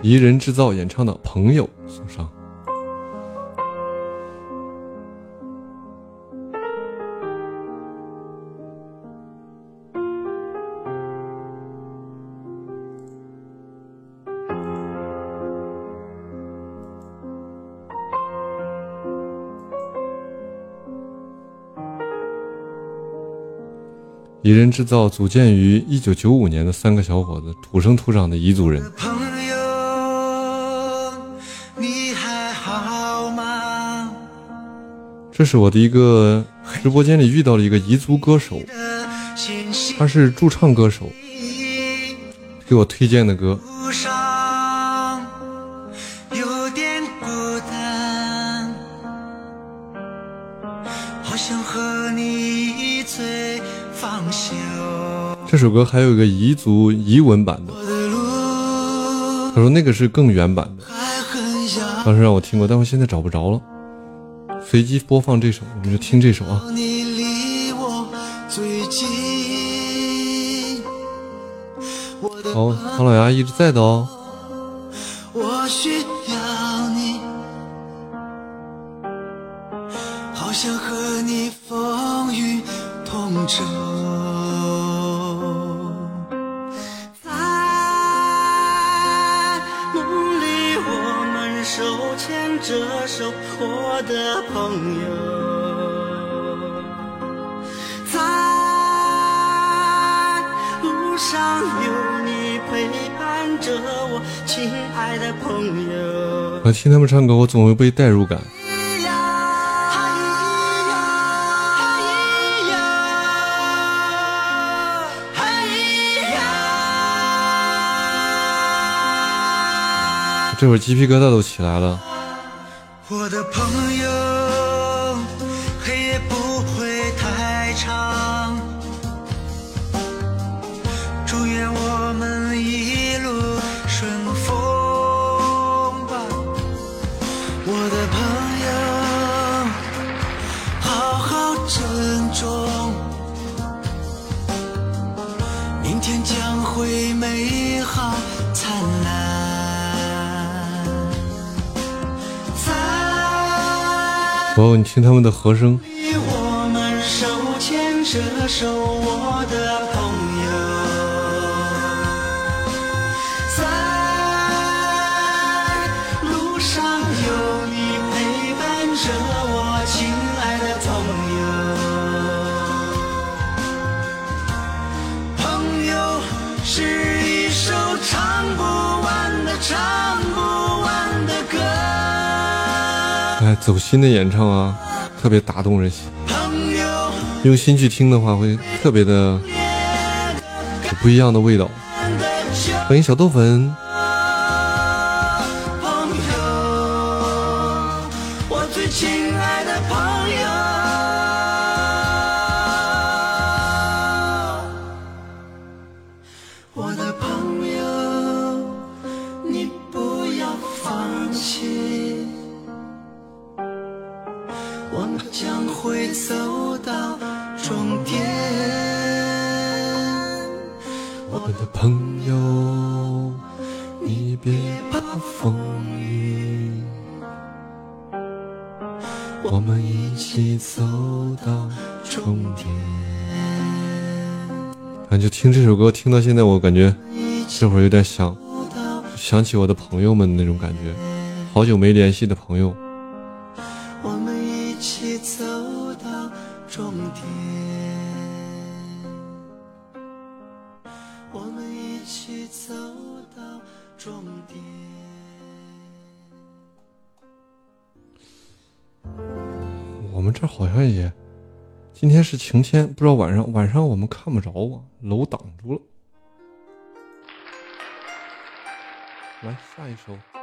宜人制造演唱的《朋友》送上。宜人制造组建于一九九五年的三个小伙子，土生土长的彝族人。这是我的一个直播间里遇到了一个彝族歌手，他是驻唱歌手，给我推荐的歌。这首歌还有一个彝族彝文版的，他说那个是更原版的，当时让我听过，但我现在找不着了。随机播放这首，我们就听这首啊。你离我最近。我的好，唐老鸭一直在的哦。我需要你，好想和你风雨同舟。牵着手，我的朋友。在路上有你陪伴着我，亲爱的朋友。我听他们唱歌，我总会被代入感。这会儿鸡皮疙瘩都起来了。我的朋友，哦，你听他们的和声，走心的演唱啊，特别打动人心。用心去听的话，会特别的不一样的味道。欢迎小豆粉，朋友，我最亲爱的朋友，我的朋友，你别怕风雨，我们一起走到终点。感觉听这首歌，听到现在，我感觉这会儿有点想，想起我的朋友们那种感觉，好久没联系的朋友。我们一起走到终点，终点。我们这好像也，今天是晴天，不知道晚上晚上我们看不着啊，楼挡住了。来下一首。